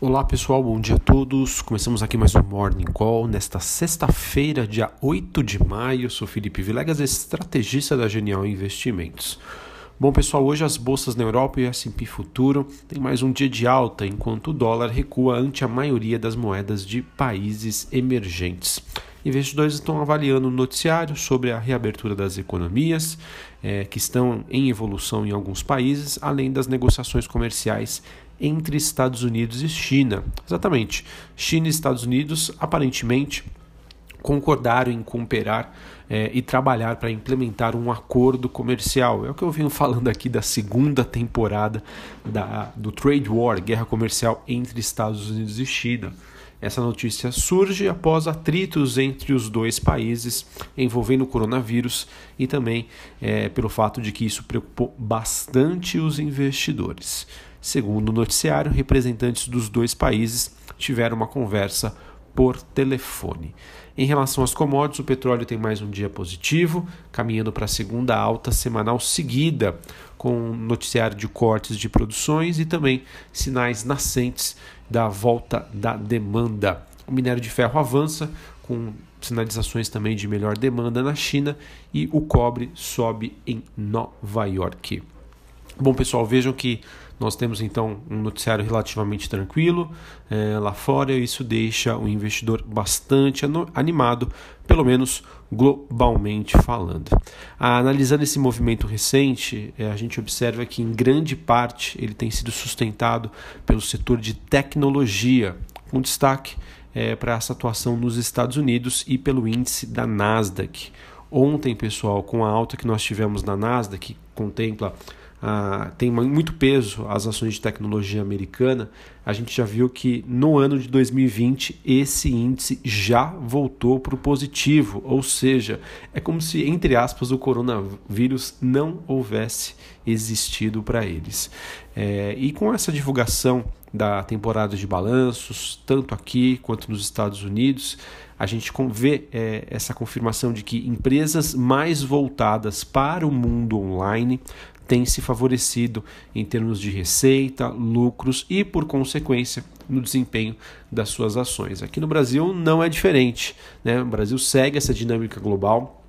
Olá pessoal, bom dia a todos. Começamos aqui mais um Morning Call nesta sexta-feira, dia 8 de maio. Sou Felipe Vilegas, estrategista da Genial Investimentos. Bom pessoal, hoje as bolsas na Europa e o S&P Futuro têm mais um dia de alta, enquanto o dólar recua ante a maioria das moedas de países emergentes. Investidores estão avaliando o noticiário sobre a reabertura das economias, é, que estão em evolução em alguns países, além das negociações comerciais entre Estados Unidos e China. Exatamente. China e Estados Unidos aparentemente concordaram em cooperar é, e trabalhar para implementar um acordo comercial. É o que eu venho falando aqui da segunda temporada da, do Trade War, guerra comercial entre Estados Unidos e China. Essa notícia surge após atritos entre os dois países envolvendo o coronavírus e também é, pelo fato de que isso preocupou bastante os investidores. Segundo o noticiário, representantes dos dois países tiveram uma conversa por telefone. Em relação às commodities, o petróleo tem mais um dia positivo, caminhando para a segunda alta semanal seguida, com noticiário de cortes de produções e também sinais nascentes da volta da demanda. O minério de ferro avança, com sinalizações também de melhor demanda na China, e o cobre sobe em Nova York. Bom, pessoal, vejam que nós temos então um noticiário relativamente tranquilo é, lá fora e isso deixa o investidor bastante animado, pelo menos globalmente falando. Ah, analisando esse movimento recente, é, a gente observa que em grande parte ele tem sido sustentado pelo setor de tecnologia, com destaque é, para essa atuação nos Estados Unidos e pelo índice da Nasdaq. Ontem, pessoal, com a alta que nós tivemos na Nasdaq, que contempla ah, tem muito peso as ações de tecnologia americana, a gente já viu que no ano de 2020 esse índice já voltou para o positivo, ou seja, é como se, entre aspas, o coronavírus não houvesse existido para eles. É, e com essa divulgação da temporada de balanços, tanto aqui quanto nos Estados Unidos, a gente vê é, essa confirmação de que empresas mais voltadas para o mundo online tem se favorecido em termos de receita, lucros e, por consequência, no desempenho das suas ações. Aqui no Brasil não é diferente. Né? O Brasil segue essa dinâmica global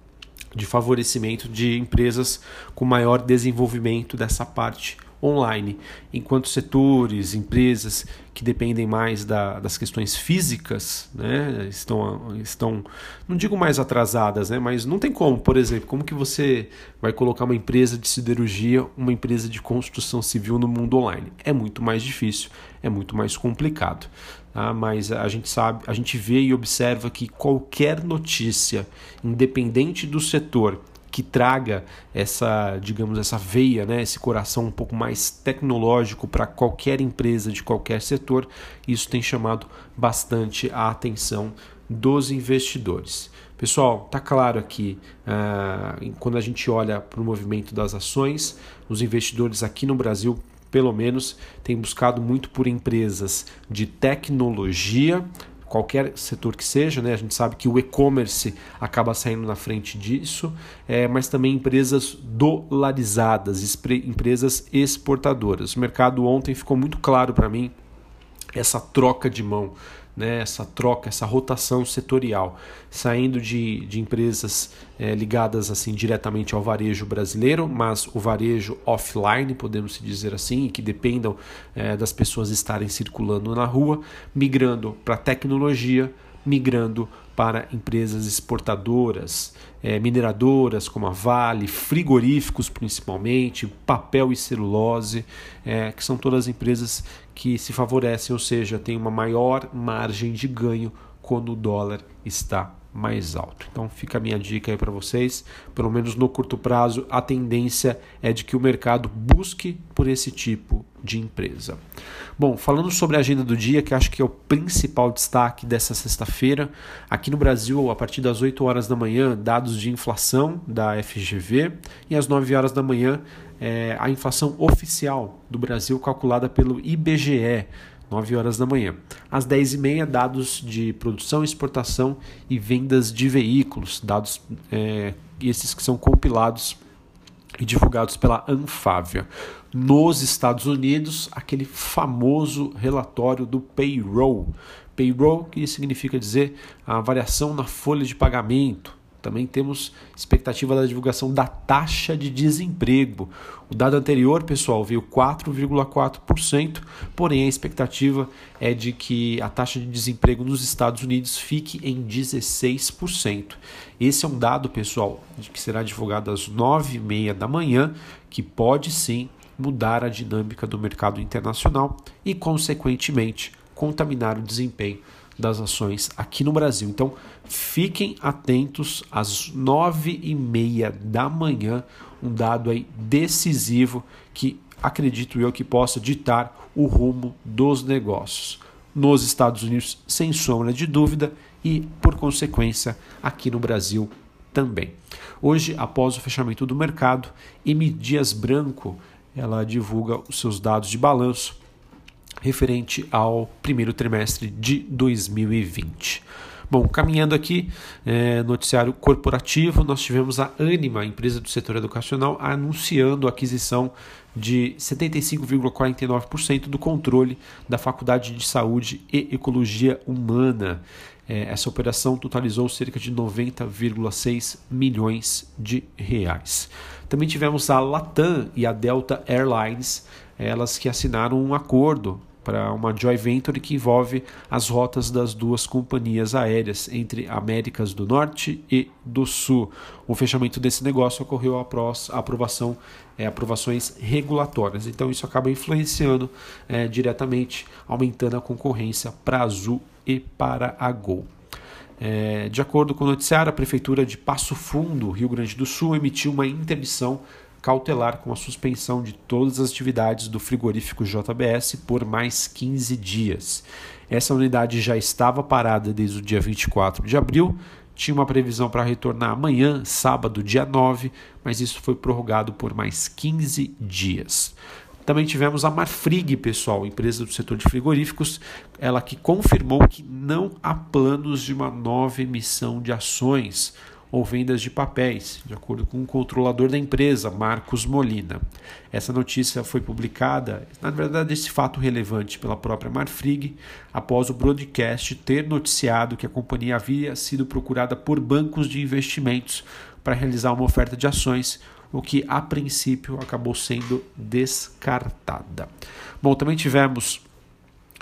de favorecimento de empresas com maior desenvolvimento dessa parte online, enquanto setores, empresas que dependem mais da, das questões físicas, né, estão, estão, não digo mais atrasadas, né, mas não tem como, por exemplo, como que você vai colocar uma empresa de siderurgia, uma empresa de construção civil no mundo online? É muito mais difícil, é muito mais complicado. Tá? Mas a gente sabe, a gente vê e observa que qualquer notícia, independente do setor, que traga essa, digamos, essa veia, né, esse coração um pouco mais tecnológico para qualquer empresa de qualquer setor, isso tem chamado bastante a atenção dos investidores. Pessoal, tá claro aqui, uh, quando a gente olha para o movimento das ações, os investidores aqui no Brasil pelo menos, têm buscado muito por empresas de tecnologia, qualquer setor que seja, né? A gente sabe que o e-commerce acaba saindo na frente disso, é, mas também empresas dolarizadas, empresas exportadoras. O mercado ontem ficou muito claro para mim essa troca de mão né, essa troca, essa rotação setorial, saindo de, de empresas é, ligadas assim diretamente ao varejo brasileiro, mas o varejo offline, podemos dizer assim, que dependam é, das pessoas estarem circulando na rua, migrando para tecnologia, migrando para empresas exportadoras, é, mineradoras como a Vale, frigoríficos principalmente, papel e celulose, é, que são todas empresas que se favorecem, ou seja, têm uma maior margem de ganho quando o dólar está mais alto. Então fica a minha dica aí para vocês, pelo menos no curto prazo, a tendência é de que o mercado busque por esse tipo de empresa. Bom, falando sobre a agenda do dia, que acho que é o principal destaque dessa sexta-feira, aqui no Brasil, a partir das 8 horas da manhã, dados de inflação da FGV e às 9 horas da manhã, é, a inflação oficial do Brasil calculada pelo IBGE 9 horas da manhã. Às 10h30, dados de produção, exportação e vendas de veículos, dados é, esses que são compilados e divulgados pela Anfávia. Nos Estados Unidos, aquele famoso relatório do payroll. Payroll, que significa dizer a variação na folha de pagamento, também temos expectativa da divulgação da taxa de desemprego. O dado anterior, pessoal, veio 4,4%, porém a expectativa é de que a taxa de desemprego nos Estados Unidos fique em 16%. Esse é um dado, pessoal, que será divulgado às 9h30 da manhã, que pode sim mudar a dinâmica do mercado internacional e, consequentemente, contaminar o desempenho das ações aqui no Brasil. Então, fiquem atentos às nove e meia da manhã, um dado aí decisivo que acredito eu que possa ditar o rumo dos negócios nos Estados Unidos, sem sombra de dúvida, e por consequência aqui no Brasil também. Hoje, após o fechamento do mercado, M Dias Branco ela divulga os seus dados de balanço referente ao primeiro trimestre de 2020. Bom, caminhando aqui, é, noticiário corporativo, nós tivemos a Anima, empresa do setor educacional, anunciando a aquisição de 75,49% do controle da Faculdade de Saúde e Ecologia Humana. É, essa operação totalizou cerca de 90,6 milhões de reais. Também tivemos a Latam e a Delta Airlines, elas que assinaram um acordo para uma joint venture que envolve as rotas das duas companhias aéreas entre Américas do Norte e do Sul. O fechamento desse negócio ocorreu após aprovação, é, aprovações regulatórias. Então isso acaba influenciando é, diretamente, aumentando a concorrência para a Azul e para a Gol. É, de acordo com o noticiário, a Prefeitura de Passo Fundo, Rio Grande do Sul, emitiu uma interdição cautelar com a suspensão de todas as atividades do frigorífico JBS por mais 15 dias. Essa unidade já estava parada desde o dia 24 de abril, tinha uma previsão para retornar amanhã, sábado, dia 9, mas isso foi prorrogado por mais 15 dias. Também tivemos a Marfrig, pessoal, empresa do setor de frigoríficos, ela que confirmou que não há planos de uma nova emissão de ações ou vendas de papéis, de acordo com o controlador da empresa, Marcos Molina. Essa notícia foi publicada, na verdade, esse fato relevante pela própria Marfrig, após o broadcast ter noticiado que a companhia havia sido procurada por bancos de investimentos para realizar uma oferta de ações, o que a princípio acabou sendo descartada. Bom, também tivemos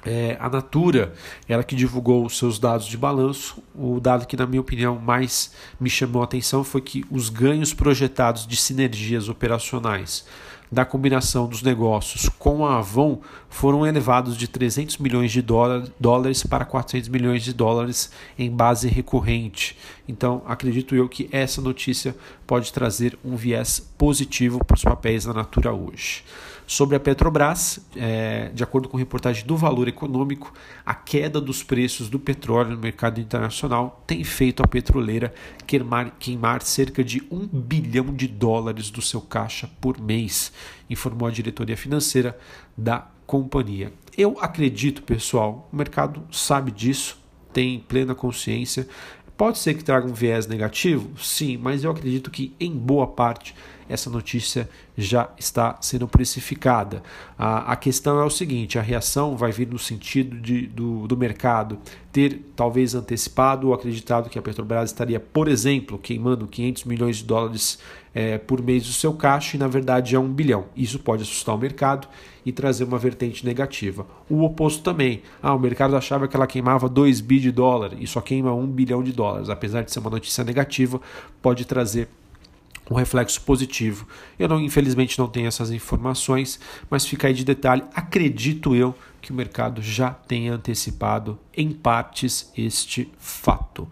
é, a Natura, ela que divulgou os seus dados de balanço, o dado que, na minha opinião, mais me chamou a atenção foi que os ganhos projetados de sinergias operacionais da combinação dos negócios com a Avon foram elevados de 300 milhões de dólares para 400 milhões de dólares em base recorrente. Então, acredito eu que essa notícia pode trazer um viés positivo para os papéis da Natura hoje. Sobre a Petrobras, é, de acordo com reportagem do Valor Econômico, a queda dos preços do petróleo no mercado internacional tem feito a petroleira queimar, queimar cerca de um bilhão de dólares do seu caixa por mês, informou a diretoria financeira da companhia. Eu acredito, pessoal, o mercado sabe disso, tem plena consciência. Pode ser que traga um viés negativo? Sim, mas eu acredito que em boa parte essa notícia já está sendo precificada. A, a questão é o seguinte: a reação vai vir no sentido de, do, do mercado ter talvez antecipado ou acreditado que a Petrobras estaria, por exemplo, queimando 500 milhões de dólares é, por mês do seu caixa e na verdade é um bilhão. Isso pode assustar o mercado e trazer uma vertente negativa. O oposto também. Ah, o mercado achava que ela queimava 2 bi de dólar e só queima 1 bilhão de dólares. Apesar de ser uma notícia negativa, pode trazer um reflexo positivo. Eu não, infelizmente não tenho essas informações, mas fica aí de detalhe. Acredito eu que o mercado já tenha antecipado em partes este fato.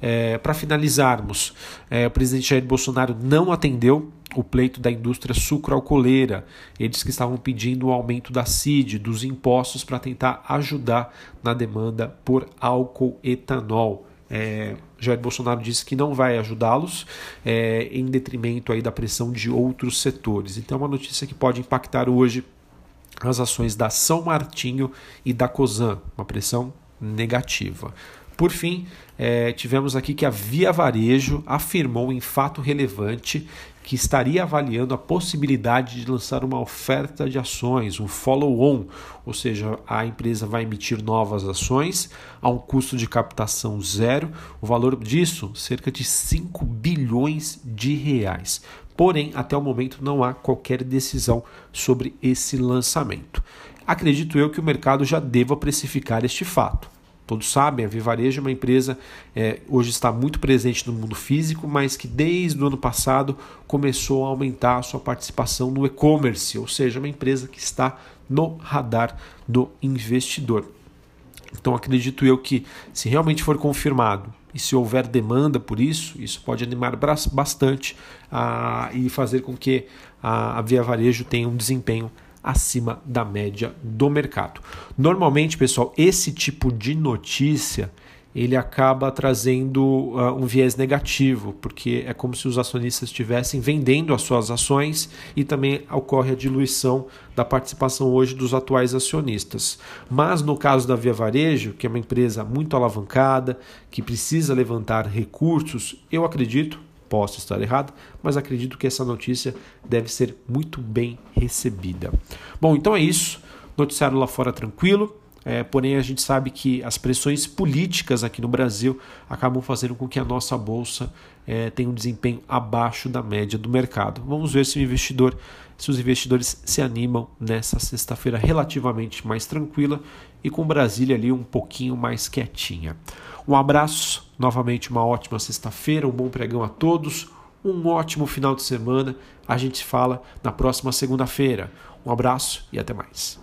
É, Para finalizarmos, é, o presidente Jair Bolsonaro não atendeu o pleito da indústria sucroalcooleira. Eles que estavam pedindo o aumento da CID, dos impostos, para tentar ajudar na demanda por álcool etanol. É, Jair Bolsonaro disse que não vai ajudá-los é, em detrimento aí da pressão de outros setores. Então, é uma notícia que pode impactar hoje as ações da São Martinho e da Cosan, uma pressão negativa. Por fim, é, tivemos aqui que a Via Varejo afirmou em fato relevante que estaria avaliando a possibilidade de lançar uma oferta de ações, um follow-on, ou seja, a empresa vai emitir novas ações a um custo de captação zero, o valor disso cerca de 5 bilhões de reais. Porém, até o momento não há qualquer decisão sobre esse lançamento. Acredito eu que o mercado já deva precificar este fato. Todos sabem, a Vivarejo é uma empresa é, hoje está muito presente no mundo físico, mas que desde o ano passado começou a aumentar a sua participação no e-commerce, ou seja, uma empresa que está no radar do investidor. Então acredito eu que se realmente for confirmado e se houver demanda por isso, isso pode animar bastante a, e fazer com que a, a Via Varejo tenha um desempenho acima da média do mercado. Normalmente, pessoal, esse tipo de notícia ele acaba trazendo uh, um viés negativo, porque é como se os acionistas estivessem vendendo as suas ações e também ocorre a diluição da participação hoje dos atuais acionistas. Mas no caso da Via Varejo, que é uma empresa muito alavancada, que precisa levantar recursos, eu acredito, Posso estar errado, mas acredito que essa notícia deve ser muito bem recebida. Bom, então é isso. Noticiário lá fora tranquilo. É, porém, a gente sabe que as pressões políticas aqui no Brasil acabam fazendo com que a nossa bolsa é, tenha um desempenho abaixo da média do mercado. Vamos ver se o investidor, se os investidores se animam nessa sexta-feira relativamente mais tranquila e com Brasília ali um pouquinho mais quietinha. Um abraço, novamente uma ótima sexta-feira, um bom pregão a todos, um ótimo final de semana. A gente fala na próxima segunda-feira. Um abraço e até mais.